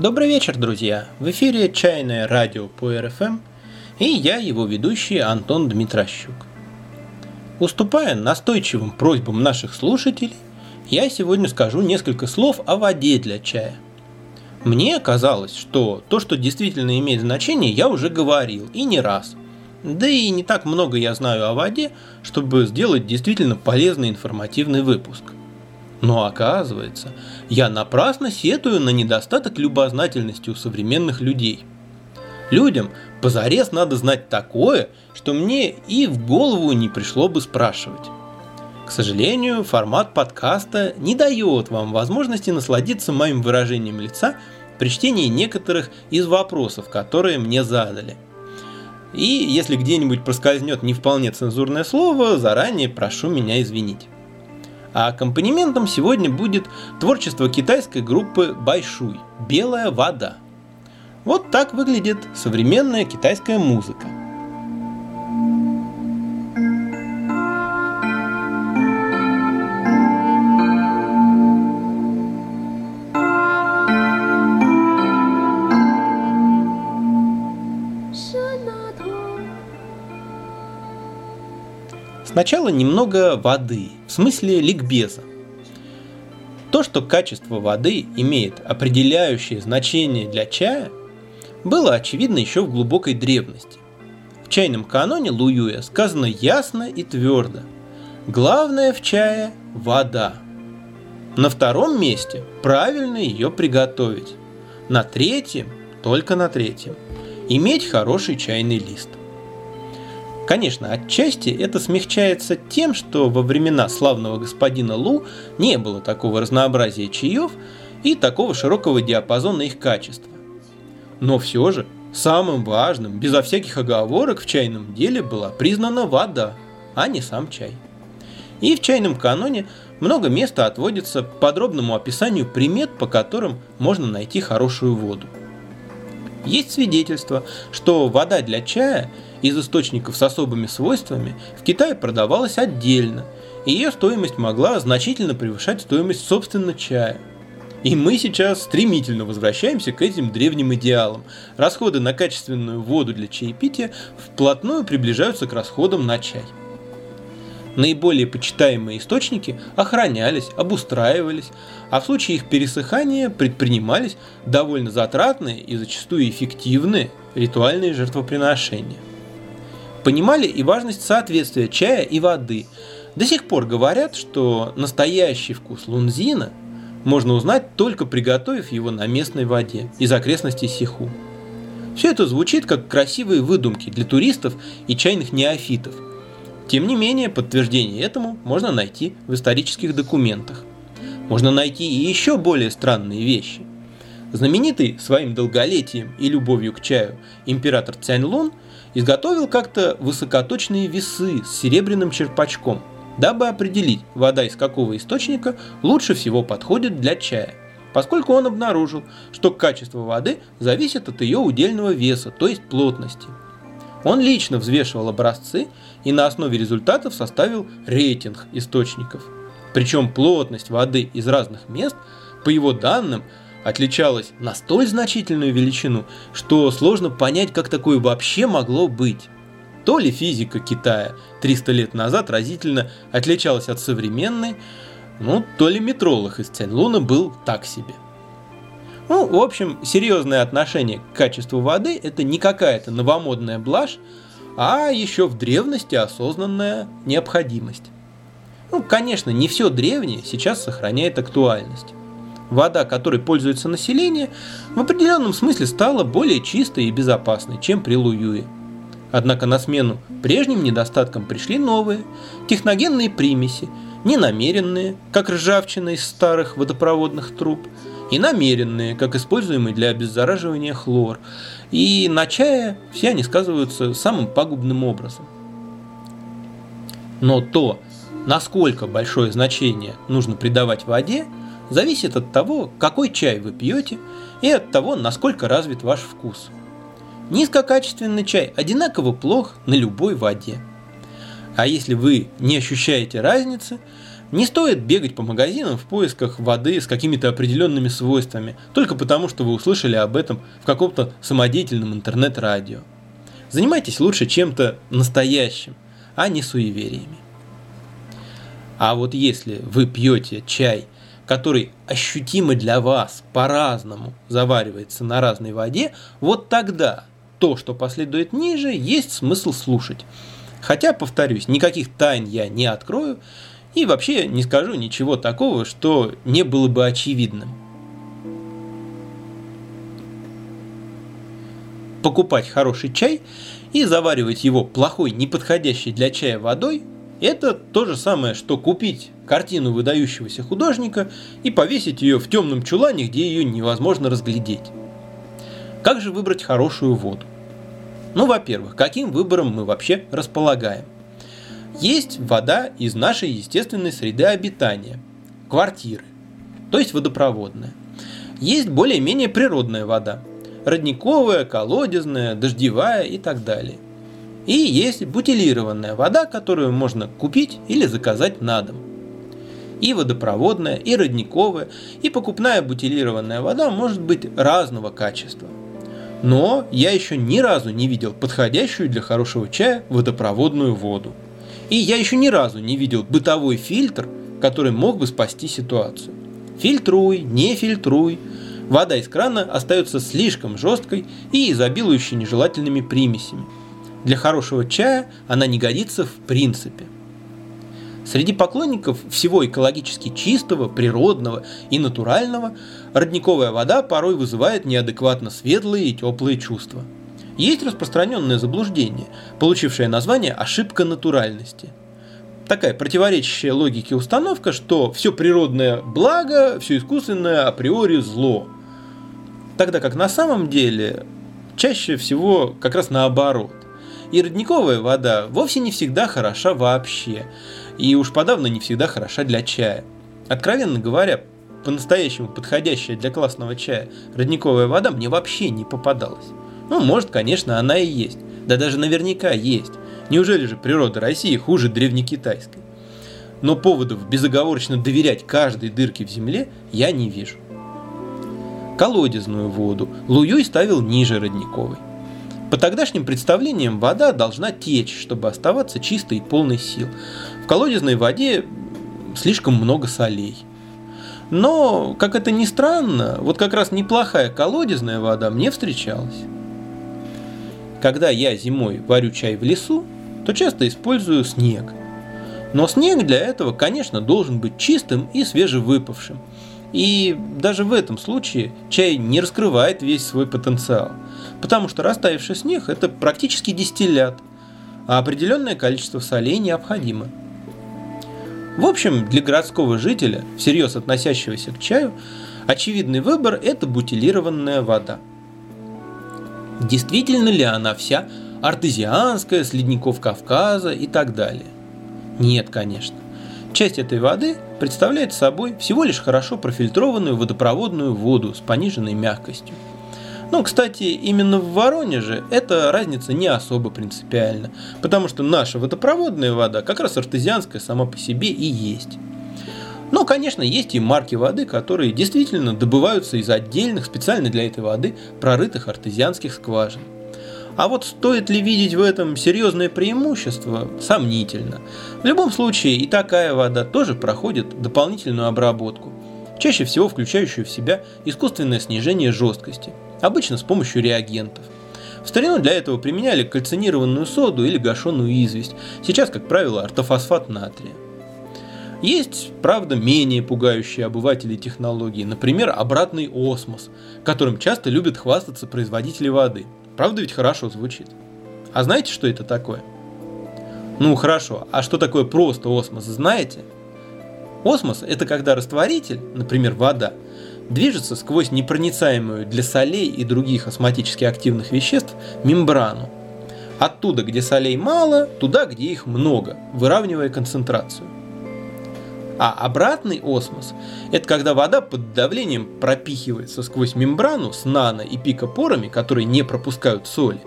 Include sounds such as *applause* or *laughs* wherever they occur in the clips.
Добрый вечер, друзья! В эфире «Чайное радио» по РФМ и я, его ведущий Антон Дмитрощук. Уступая настойчивым просьбам наших слушателей, я сегодня скажу несколько слов о воде для чая. Мне казалось, что то, что действительно имеет значение, я уже говорил, и не раз. Да и не так много я знаю о воде, чтобы сделать действительно полезный информативный выпуск. Но оказывается, я напрасно сетую на недостаток любознательности у современных людей. Людям позарез надо знать такое, что мне и в голову не пришло бы спрашивать. К сожалению, формат подкаста не дает вам возможности насладиться моим выражением лица при чтении некоторых из вопросов, которые мне задали. И если где-нибудь проскользнет не вполне цензурное слово, заранее прошу меня извинить. А аккомпанементом сегодня будет творчество китайской группы Байшуй «Белая вода». Вот так выглядит современная китайская музыка – Сначала немного воды, в смысле ликбеза. То, что качество воды имеет определяющее значение для чая, было очевидно еще в глубокой древности. В чайном каноне Луюя сказано ясно и твердо. Главное в чае – вода. На втором месте правильно ее приготовить. На третьем, только на третьем, иметь хороший чайный лист. Конечно, отчасти это смягчается тем, что во времена славного господина Лу не было такого разнообразия чаев и такого широкого диапазона их качества. Но все же самым важным, безо всяких оговорок в чайном деле была признана вода, а не сам чай. И в чайном каноне много места отводится подробному описанию примет, по которым можно найти хорошую воду. Есть свидетельство, что вода для чая – из источников с особыми свойствами в Китае продавалась отдельно, и ее стоимость могла значительно превышать стоимость собственно чая. И мы сейчас стремительно возвращаемся к этим древним идеалам. Расходы на качественную воду для чаепития вплотную приближаются к расходам на чай. Наиболее почитаемые источники охранялись, обустраивались, а в случае их пересыхания предпринимались довольно затратные и зачастую эффективные ритуальные жертвоприношения понимали и важность соответствия чая и воды. До сих пор говорят, что настоящий вкус лунзина можно узнать только приготовив его на местной воде из окрестностей Сиху. Все это звучит как красивые выдумки для туристов и чайных неофитов. Тем не менее, подтверждение этому можно найти в исторических документах. Можно найти и еще более странные вещи. Знаменитый своим долголетием и любовью к чаю император Цянь Лун – изготовил как-то высокоточные весы с серебряным черпачком, дабы определить, вода из какого источника лучше всего подходит для чая, поскольку он обнаружил, что качество воды зависит от ее удельного веса, то есть плотности. Он лично взвешивал образцы и на основе результатов составил рейтинг источников. Причем плотность воды из разных мест, по его данным, отличалась на столь значительную величину, что сложно понять, как такое вообще могло быть. То ли физика Китая 300 лет назад разительно отличалась от современной, ну, то ли метролог из Цяньлуна был так себе. Ну, в общем, серьезное отношение к качеству воды – это не какая-то новомодная блажь, а еще в древности осознанная необходимость. Ну, конечно, не все древнее сейчас сохраняет актуальность вода, которой пользуется население, в определенном смысле стала более чистой и безопасной, чем при Луюе. Однако на смену прежним недостаткам пришли новые, техногенные примеси, ненамеренные, как ржавчина из старых водопроводных труб, и намеренные, как используемый для обеззараживания хлор. И на чае все они сказываются самым пагубным образом. Но то, насколько большое значение нужно придавать воде – зависит от того, какой чай вы пьете и от того, насколько развит ваш вкус. Низкокачественный чай одинаково плох на любой воде. А если вы не ощущаете разницы, Не стоит бегать по магазинам в поисках воды с какими-то определенными свойствами, только потому, что вы услышали об этом в каком-то самодеятельном интернет-радио. Занимайтесь лучше чем-то настоящим, а не суевериями. А вот если вы пьете чай, который ощутимо для вас по-разному заваривается на разной воде, вот тогда то, что последует ниже, есть смысл слушать. Хотя, повторюсь, никаких тайн я не открою и вообще не скажу ничего такого, что не было бы очевидным. Покупать хороший чай и заваривать его плохой, неподходящей для чая водой – это то же самое, что купить картину выдающегося художника и повесить ее в темном чулане, где ее невозможно разглядеть. Как же выбрать хорошую воду? Ну, во-первых, каким выбором мы вообще располагаем? Есть вода из нашей естественной среды обитания, квартиры, то есть водопроводная. Есть более-менее природная вода, родниковая, колодезная, дождевая и так далее. И есть бутилированная вода, которую можно купить или заказать на дом. И водопроводная, и родниковая, и покупная бутилированная вода может быть разного качества – но я еще ни разу не видел подходящую для хорошего чая водопроводную воду. И я еще ни разу не видел бытовой фильтр, который мог бы спасти ситуацию. Фильтруй, не фильтруй. Вода из крана остается слишком жесткой и изобилующей нежелательными примесями. Для хорошего чая она не годится в принципе – Среди поклонников всего экологически чистого, природного и натурального родниковая вода порой вызывает неадекватно светлые и теплые чувства. Есть распространенное заблуждение, получившее название «ошибка натуральности». Такая противоречащая логике установка, что все природное благо, все искусственное априори зло. Тогда как на самом деле чаще всего как раз наоборот. И родниковая вода вовсе не всегда хороша вообще и уж подавно не всегда хороша для чая. Откровенно говоря, по-настоящему подходящая для классного чая родниковая вода мне вообще не попадалась. Ну, может, конечно, она и есть. Да даже наверняка есть. Неужели же природа России хуже древнекитайской? Но поводов безоговорочно доверять каждой дырке в земле я не вижу. Колодезную воду Луюй ставил ниже родниковой. По тогдашним представлениям вода должна течь, чтобы оставаться чистой и полной сил колодезной воде слишком много солей. Но, как это ни странно, вот как раз неплохая колодезная вода мне встречалась. Когда я зимой варю чай в лесу, то часто использую снег. Но снег для этого, конечно, должен быть чистым и свежевыпавшим. И даже в этом случае чай не раскрывает весь свой потенциал, потому что растаявший снег – это практически дистиллят, а определенное количество солей необходимо – в общем, для городского жителя, всерьез относящегося к чаю, очевидный выбор – это бутилированная вода. Действительно ли она вся артезианская, с ледников Кавказа и так далее? Нет, конечно. Часть этой воды представляет собой всего лишь хорошо профильтрованную водопроводную воду с пониженной мягкостью – ну, кстати, именно в Воронеже эта разница не особо принципиальна, потому что наша водопроводная вода как раз артезианская сама по себе и есть. Но, конечно, есть и марки воды, которые действительно добываются из отдельных, специально для этой воды, прорытых артезианских скважин. А вот стоит ли видеть в этом серьезное преимущество, сомнительно. В любом случае и такая вода тоже проходит дополнительную обработку, чаще всего включающую в себя искусственное снижение жесткости – обычно с помощью реагентов. В старину для этого применяли кальцинированную соду или гашеную известь, сейчас, как правило, ортофосфат натрия. Есть, правда, менее пугающие обывателей технологии, например, обратный осмос, которым часто любят хвастаться производители воды. Правда ведь хорошо звучит. А знаете, что это такое? Ну хорошо, а что такое просто осмос, знаете? Осмос – это когда растворитель, например, вода, движется сквозь непроницаемую для солей и других осмотически активных веществ мембрану. Оттуда, где солей мало, туда, где их много, выравнивая концентрацию. А обратный осмос – это когда вода под давлением пропихивается сквозь мембрану с нано- и пикопорами, которые не пропускают соли,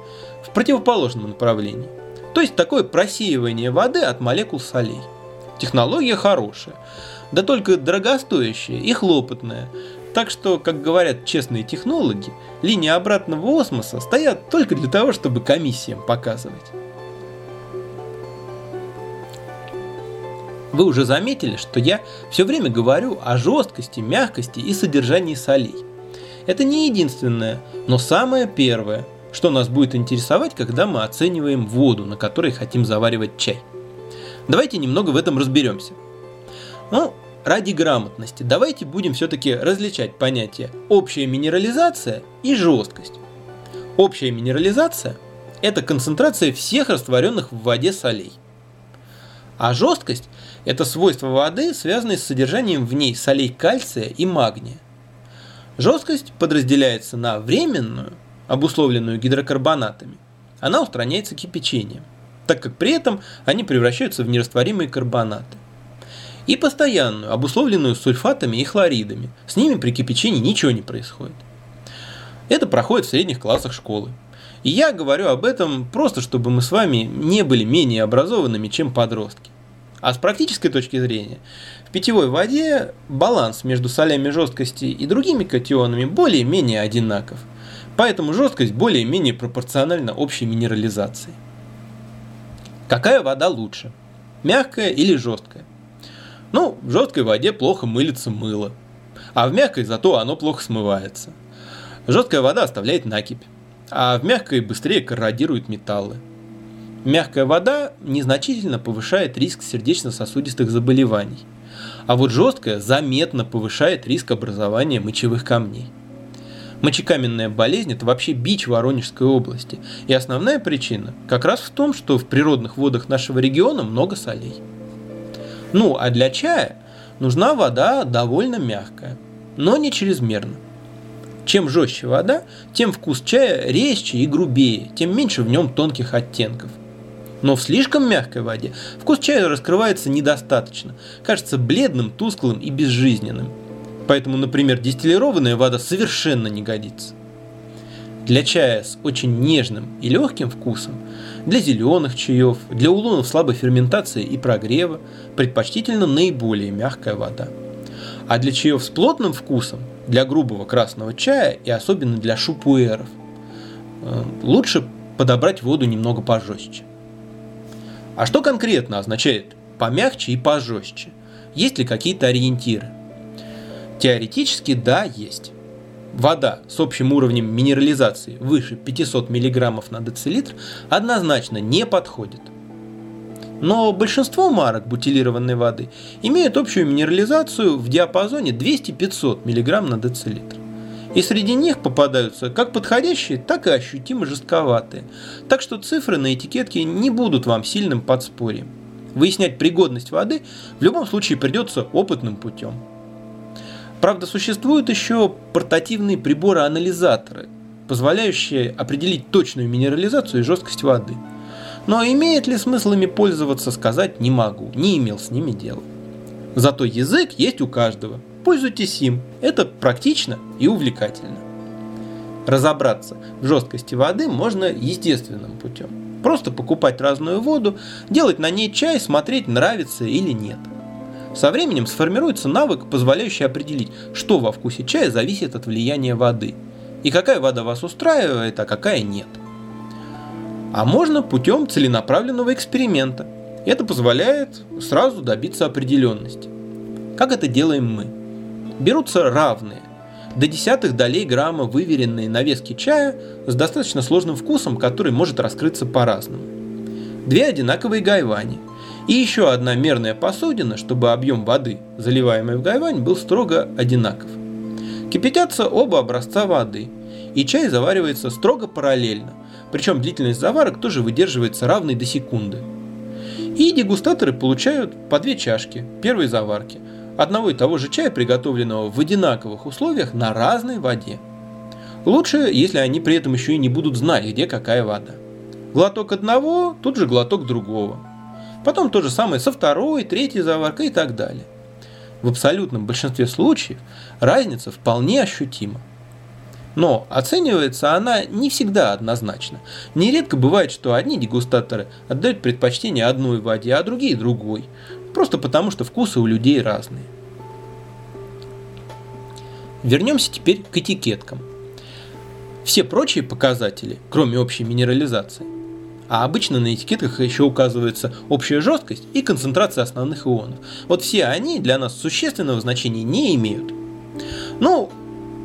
в противоположном направлении. То есть такое просеивание воды от молекул солей. Технология хорошая, да только дорогостоящая и хлопотная. Так что, как говорят честные технологи, линии обратного осмоса стоят только для того, чтобы комиссиям показывать. Вы уже заметили, что я все время говорю о жесткости, мягкости и содержании солей. Это не единственное, но самое первое, что нас будет интересовать, когда мы оцениваем воду, на которой хотим заваривать чай. Давайте немного в этом разберемся. Ну, ради грамотности давайте будем все-таки различать понятия общая минерализация и жесткость. Общая минерализация – это концентрация всех растворенных в воде солей. А жесткость – это свойства воды, связанные с содержанием в ней солей кальция и магния. Жесткость подразделяется на временную, обусловленную гидрокарбонатами. Она устраняется кипячением, так как при этом они превращаются в нерастворимые карбонаты. И постоянную, обусловленную сульфатами и хлоридами. С ними при кипячении ничего не происходит. Это проходит в средних классах школы. И я говорю об этом просто, чтобы мы с вами не были менее образованными, чем подростки. А с практической точки зрения, в питьевой воде баланс между солями жесткости и другими катионами более-менее одинаков. Поэтому жесткость более-менее пропорциональна общей минерализации. Какая вода лучше? Мягкая или жесткая? Ну, в жесткой воде плохо мылится мыло, а в мягкой зато оно плохо смывается. Жесткая вода оставляет накипь а в мягкой быстрее корродируют металлы. Мягкая вода незначительно повышает риск сердечно-сосудистых заболеваний, а вот жесткая заметно повышает риск образования мочевых камней. Мочекаменная болезнь – это вообще бич Воронежской области, и основная причина как раз в том, что в природных водах нашего региона много солей. Ну, а для чая нужна вода довольно мягкая, но не чрезмерно. Чем жестче вода, тем вкус чая резче и грубее, тем меньше в нем тонких оттенков. Но в слишком мягкой воде вкус чая раскрывается недостаточно, кажется бледным, тусклым и безжизненным. Поэтому, например, дистиллированная вода совершенно не годится. Для чая с очень нежным и легким вкусом, для зеленых чаев, для улунов слабой ферментации и прогрева предпочтительно наиболее мягкая вода. А для чаев с плотным вкусом для грубого красного чая и особенно для шупуэров. Э, лучше подобрать воду немного пожестче. А что конкретно означает помягче и пожестче? Есть ли какие-то ориентиры? Теоретически да, есть. Вода с общим уровнем минерализации выше 500 мг на децилитр однозначно не подходит. Но большинство марок бутилированной воды имеют общую минерализацию в диапазоне 200-500 мг на децилитр. И среди них попадаются как подходящие, так и ощутимо жестковатые. Так что цифры на этикетке не будут вам сильным подспорьем. Выяснять пригодность воды в любом случае придется опытным путем. Правда, существуют еще портативные приборы-анализаторы, позволяющие определить точную минерализацию и жесткость воды – но имеет ли смысл ими пользоваться, сказать не могу, не имел с ними дела. Зато язык есть у каждого. Пользуйтесь им, это практично и увлекательно. Разобраться в жесткости воды можно естественным путем. Просто покупать разную воду, делать на ней чай, смотреть, нравится или нет. Со временем сформируется навык, позволяющий определить, что во вкусе чая зависит от влияния воды, и какая вода вас устраивает, а какая нет – а можно путем целенаправленного эксперимента. Это позволяет сразу добиться определенности. Как это делаем мы? Берутся равные, до десятых долей грамма выверенные навески чая с достаточно сложным вкусом, который может раскрыться по-разному. Две одинаковые гайвани и еще одна мерная посудина, чтобы объем воды, заливаемой в гайвань, был строго одинаков. Кипятятся оба образца воды, и чай заваривается строго параллельно, причем длительность заварок тоже выдерживается равной до секунды. И дегустаторы получают по две чашки первой заварки, одного и того же чая, приготовленного в одинаковых условиях на разной воде. Лучше, если они при этом еще и не будут знать, где какая вода. Глоток одного, тут же глоток другого. Потом то же самое со второй, третьей заваркой и так далее. В абсолютном большинстве случаев разница вполне ощутима. Но оценивается она не всегда однозначно. Нередко бывает, что одни дегустаторы отдают предпочтение одной воде, а другие другой. просто потому что вкусы у людей разные. Вернемся теперь к этикеткам. Все прочие показатели, кроме общей минерализации, а обычно на этикетках еще указывается общая жесткость и концентрация основных ионов. Вот все они для нас существенного значения не имеют. Ну,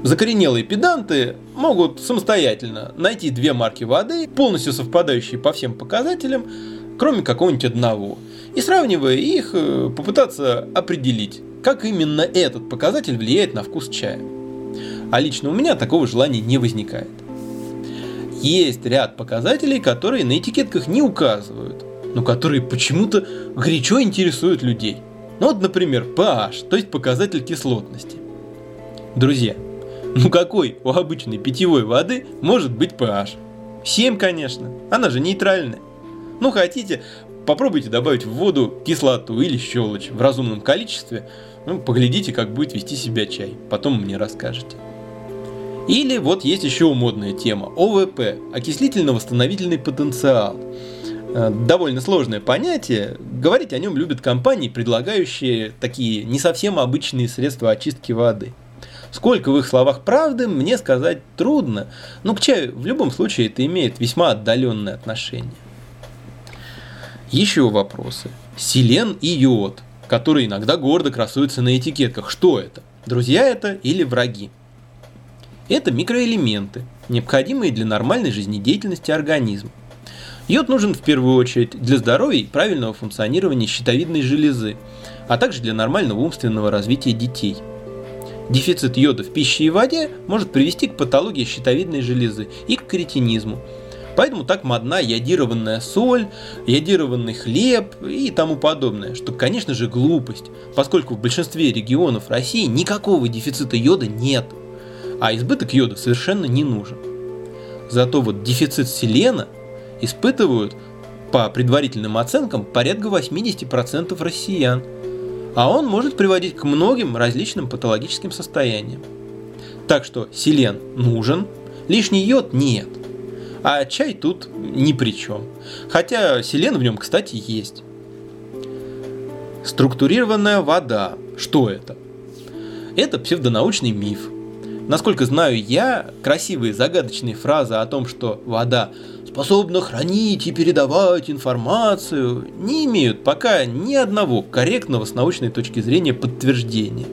закоренелые педанты могут самостоятельно найти две марки воды, полностью совпадающие по всем показателям, кроме какого-нибудь одного, и сравнивая их, э, попытаться определить, как именно этот показатель влияет на вкус чая. А лично у меня такого желания не возникает. Есть ряд показателей, которые на этикетках не указывают, но которые почему-то горячо интересуют людей. Ну вот, например, pH, то есть показатель кислотности. Друзья, ну какой у обычной питьевой воды может быть pH? 7, конечно, она же нейтральная. Ну хотите, попробуйте добавить в воду кислоту или щелочь в разумном количестве, ну, поглядите, как будет вести себя чай, потом мне расскажете. Или вот есть еще модная тема – ОВП – окислительно-восстановительный потенциал. Э, довольно сложное понятие. Говорить о нем любят компании, предлагающие такие не совсем обычные средства очистки воды. Сколько в их словах правды, мне сказать трудно, но к чаю в любом случае это имеет весьма отдаленное отношение. Еще вопросы. Селен и йод, которые иногда гордо красуются на этикетках. Что это? Друзья это или враги? Это микроэлементы, необходимые для нормальной жизнедеятельности организма. Йод нужен в первую очередь для здоровья и правильного функционирования щитовидной железы, а также для нормального умственного развития детей. Дефицит йода в пище и воде может привести к патологии щитовидной железы и к кретинизму. Поэтому так модна йодированная соль, йодированный хлеб и тому подобное, что, конечно же, глупость, поскольку в большинстве регионов России никакого дефицита йода нет – а избыток йода совершенно не нужен. Зато вот дефицит селена испытывают по предварительным оценкам порядка 80% россиян, а он может приводить к многим различным патологическим состояниям. Так что селен нужен, лишний йод нет, а чай тут ни при чем. Хотя селен в нем, кстати, есть. Структурированная вода. Что это? Это псевдонаучный миф – Насколько знаю я, красивые загадочные фразы о том, что вода способна хранить и передавать информацию, не имеют пока ни одного корректного с научной точки зрения подтверждения.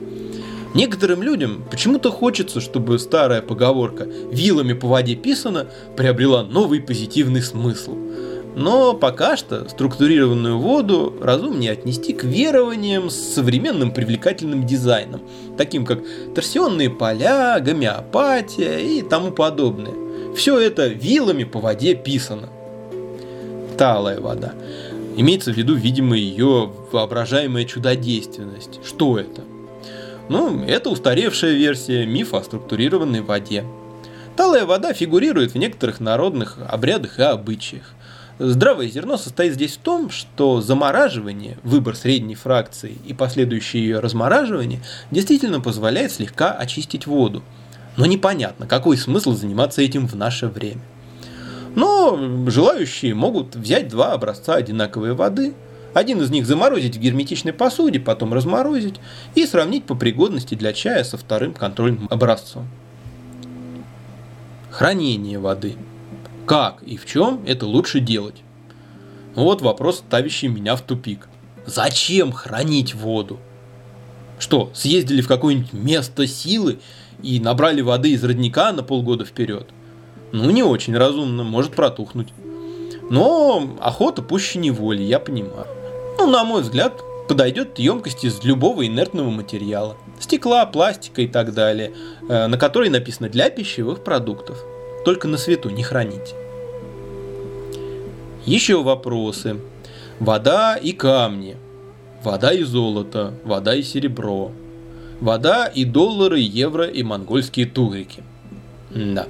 Некоторым людям почему-то хочется, чтобы старая поговорка «вилами по воде писано» приобрела новый позитивный смысл – но пока что структурированную воду разумнее отнести к верованиям с современным привлекательным дизайном, таким как торсионные поля, гомеопатия и тому подобное. Все это вилами по воде писано. Талая вода. Имеется в виду, видимо, ее воображаемая чудодейственность. Что это? Ну, это устаревшая версия мифа о структурированной воде. Талая вода фигурирует в некоторых народных обрядах и обычаях. Здравое зерно состоит здесь в том, что замораживание, выбор средней фракции и последующее ее размораживание действительно позволяет слегка очистить воду. Но непонятно, какой смысл заниматься этим в наше время. Но желающие могут взять два образца одинаковой воды, один из них заморозить в герметичной посуде, потом разморозить и сравнить по пригодности для чая со вторым контрольным образцом. Хранение воды – как и в чем это лучше делать? Вот вопрос, ставящий меня в тупик. Зачем хранить воду? Что, съездили в какое-нибудь место силы и набрали воды из родника на полгода вперед? Ну, не очень разумно, может протухнуть. Но охота пуще неволи, я понимаю. Ну, на мой взгляд, подойдет емкость из любого инертного материала. Стекла, пластика и так далее, э, на которой написано для пищевых продуктов только на свету не храните. Еще вопросы. Вода и камни. Вода и золото. Вода и серебро. Вода и доллары, евро и монгольские тугрики. Да.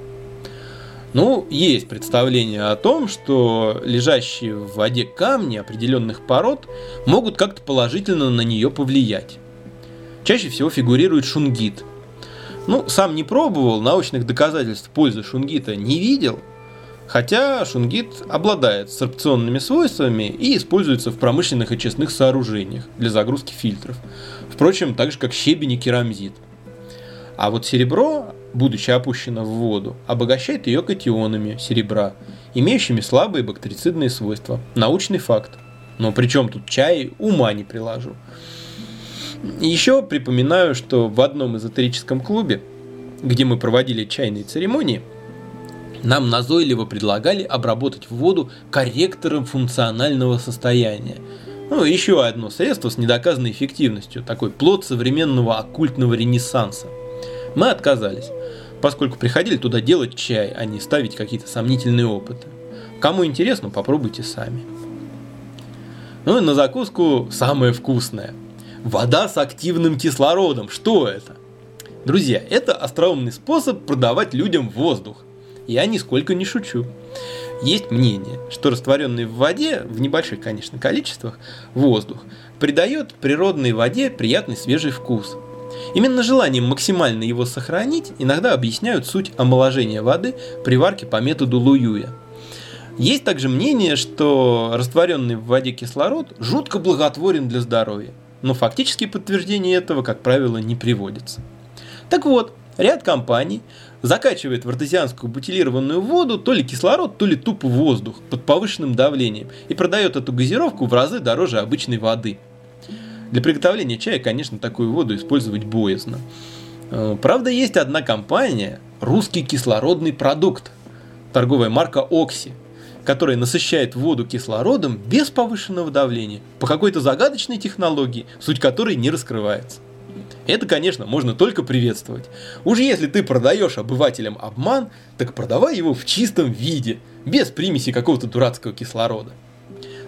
Ну, есть представление о том, что лежащие в воде камни определенных пород могут как-то положительно на нее повлиять. Чаще всего фигурирует шунгит – ну, сам не пробовал, научных доказательств пользы шунгита не видел, Хотя шунгит обладает сорбционными свойствами и используется в промышленных и честных сооружениях для загрузки фильтров. Впрочем, так же как щебень и керамзит. А вот серебро, будучи опущено в воду, обогащает ее катионами серебра, имеющими слабые бактерицидные свойства. Научный факт. Но при чем тут чай, ума не приложу. Еще припоминаю, что в одном эзотерическом клубе, где мы проводили чайные церемонии, нам назойливо предлагали обработать воду корректором функционального состояния. Ну, еще одно средство с недоказанной эффективностью, такой плод современного оккультного ренессанса. Мы отказались, поскольку приходили туда делать чай, а не ставить какие-то сомнительные опыты. Кому интересно, попробуйте сами. Ну и на закуску самое вкусное. Вода с активным кислородом. Что это? Друзья, это остроумный способ продавать людям воздух. Я нисколько не шучу. Есть мнение, что растворенный в воде, в небольших, конечно, количествах, воздух придает природной воде приятный свежий вкус. Именно желанием максимально его сохранить иногда объясняют суть омоложения воды при варке по методу Луюя. Есть также мнение, что растворенный в воде кислород жутко благотворен для здоровья, но фактические подтверждения этого, как правило, не приводятся. Так вот, ряд компаний закачивает в артезианскую бутилированную воду то ли кислород, то ли тупо воздух под повышенным давлением и продает эту газировку в разы дороже обычной воды. Для приготовления чая, конечно, такую воду использовать боязно. Э, правда, есть одна компания, русский кислородный продукт, торговая марка Окси, которая насыщает воду кислородом без повышенного давления по какой-то загадочной технологии, суть которой не раскрывается. Это, конечно, можно только приветствовать. Уж если ты продаешь обывателям обман, так продавай его в чистом виде, без примеси какого-то дурацкого кислорода.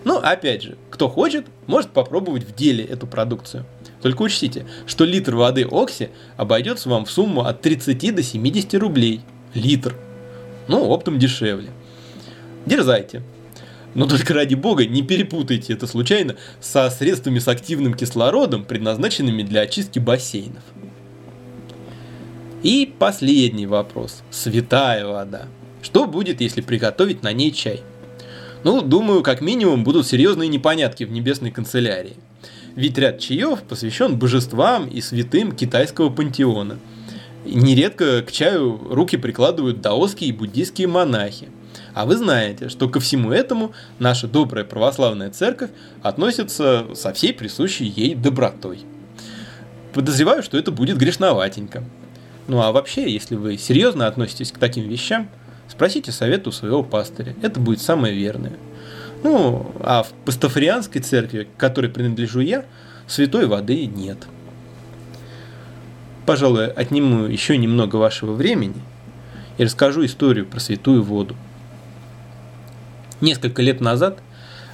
Но, опять же, кто хочет, может попробовать в деле эту продукцию. Только учтите, что литр воды Окси обойдется вам в сумму от 30 до 70 рублей. Литр. Ну, оптом дешевле. Дерзайте. Но только ради бога не перепутайте это случайно со средствами с активным кислородом, предназначенными для очистки бассейнов. И последний вопрос. Святая вода. Что будет, если приготовить на ней чай? Ну, думаю, как минимум будут серьезные непонятки в небесной канцелярии. Ведь ряд чаев посвящен божествам и святым китайского пантеона. нередко к чаю руки прикладывают даосские и буддийские монахи – а вы знаете, что ко всему этому наша добрая православная церковь относится со всей присущей ей добротой. Подозреваю, что это будет грешноватенько. Ну а вообще, если вы серьезно относитесь к таким вещам, спросите совета у своего пастыря. Это будет самое верное. Ну, а в пастафарианской церкви, к которой принадлежу я, святой воды нет. Пожалуй, отниму еще немного вашего времени и расскажу историю про святую воду – несколько лет назад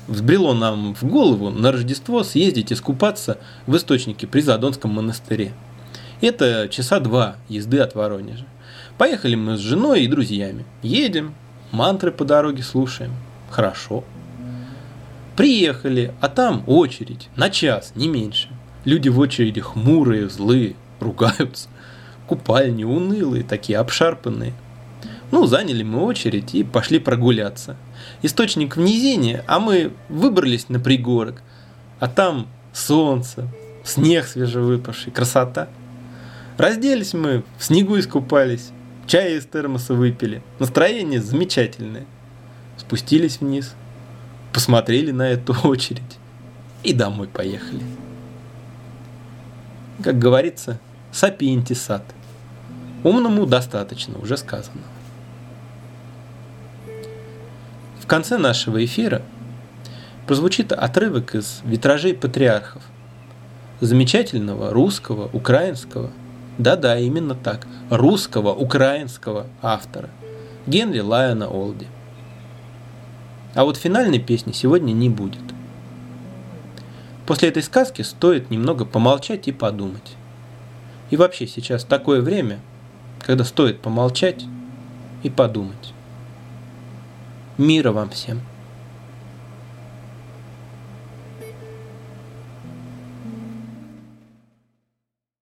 взбрело нам в голову на Рождество съездить искупаться в источнике при Задонском монастыре. Это часа два езды от Воронежа. Поехали мы с женой и друзьями. Едем, мантры по дороге слушаем. Хорошо. Приехали, а там очередь, на час, не меньше. Люди в очереди хмурые, злые, ругаются. Купальни унылые, такие обшарпанные. Ну, заняли мы очередь и пошли прогуляться источник в низине, а мы выбрались на пригорок, а там солнце, снег свежевыпавший, красота. Разделись мы, в снегу искупались, чай из термоса выпили, настроение замечательное. Спустились вниз, посмотрели на эту *laughs* очередь и домой поехали. Как говорится, сапиенти сад. Умному достаточно, уже сказано. В конце нашего эфира прозвучит отрывок из «Витражей патриархов», замечательного русского, украинского, да-да, именно так, русского, украинского автора Генри Лайона Олди. А вот финальной песни сегодня не будет. После этой сказки стоит немного помолчать и подумать. И вообще сейчас такое время, когда стоит помолчать и подумать. Мира вам всем!